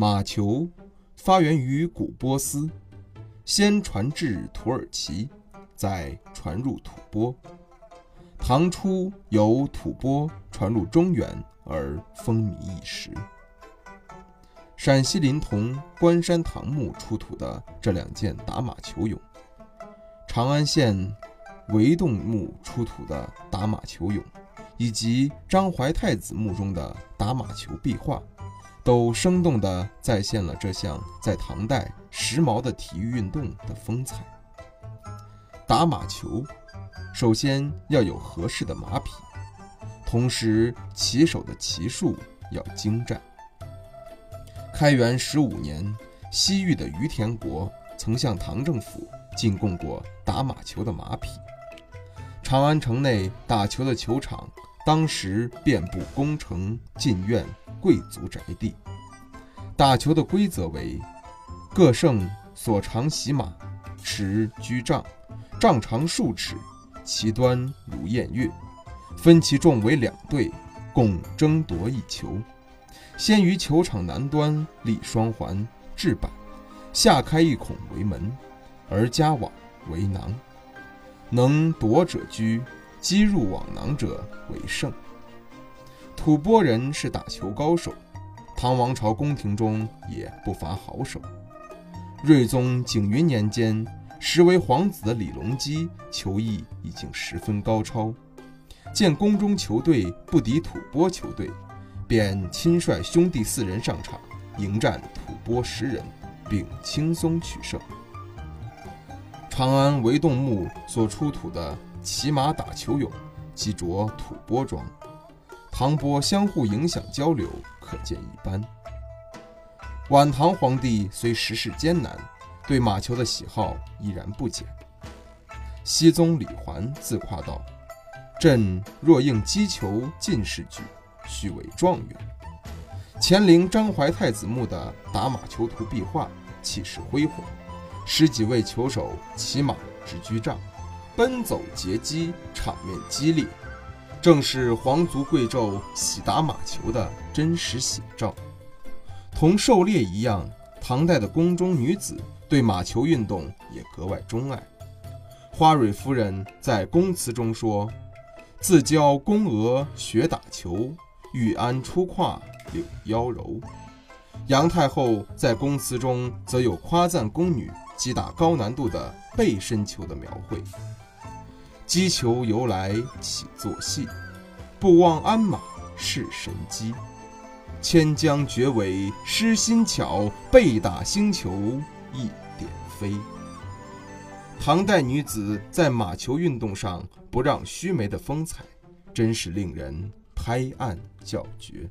马球发源于古波斯，先传至土耳其，再传入吐蕃。唐初由吐蕃传入中原而风靡一时。陕西临潼关山唐墓出土的这两件打马球俑，长安县围洞墓出土的打马球俑，以及张怀太子墓中的打马球壁画。都生动地再现了这项在唐代时髦的体育运动的风采。打马球，首先要有合适的马匹，同时骑手的骑术要精湛。开元十五年，西域的于田国曾向唐政府进贡过打马球的马匹。长安城内打球的球场。当时遍布宫城、禁院、贵族宅地。打球的规则为：各胜所长骑马，持居杖，杖长数尺，其端如偃月。分其众为两队，共争夺一球。先于球场南端立双环置板，下开一孔为门，而加网为囊。能夺者居。击入网囊者为胜。吐蕃人是打球高手，唐王朝宫廷中也不乏好手。睿宗景云年间，时为皇子的李隆基球艺已经十分高超，见宫中球队不敌吐蕃球队，便亲率兄弟四人上场迎战吐蕃十人，并轻松取胜。长安围洞墓所出土的。骑马打球俑，即着吐蕃装，唐波相互影响交流，可见一斑。晚唐皇帝虽时事艰难，对马球的喜好依然不减。熹宗李环自夸道：“朕若应击球进士举，须为状元。”乾陵张怀太子墓的打马球图壁画气势恢宏，十几位球手骑马执居杖。奔走截击，场面激烈，正是皇族贵胄喜打马球的真实写照。同狩猎一样，唐代的宫中女子对马球运动也格外钟爱。花蕊夫人在宫词中说：“自教宫娥学打球，玉鞍出胯柳腰柔。”杨太后在宫词中则有夸赞宫女击打高难度的背身球的描绘。击球由来起作戏，不忘鞍马是神机。千江绝尾失心巧，背打星球一点飞。唐代女子在马球运动上不让须眉的风采，真是令人拍案叫绝。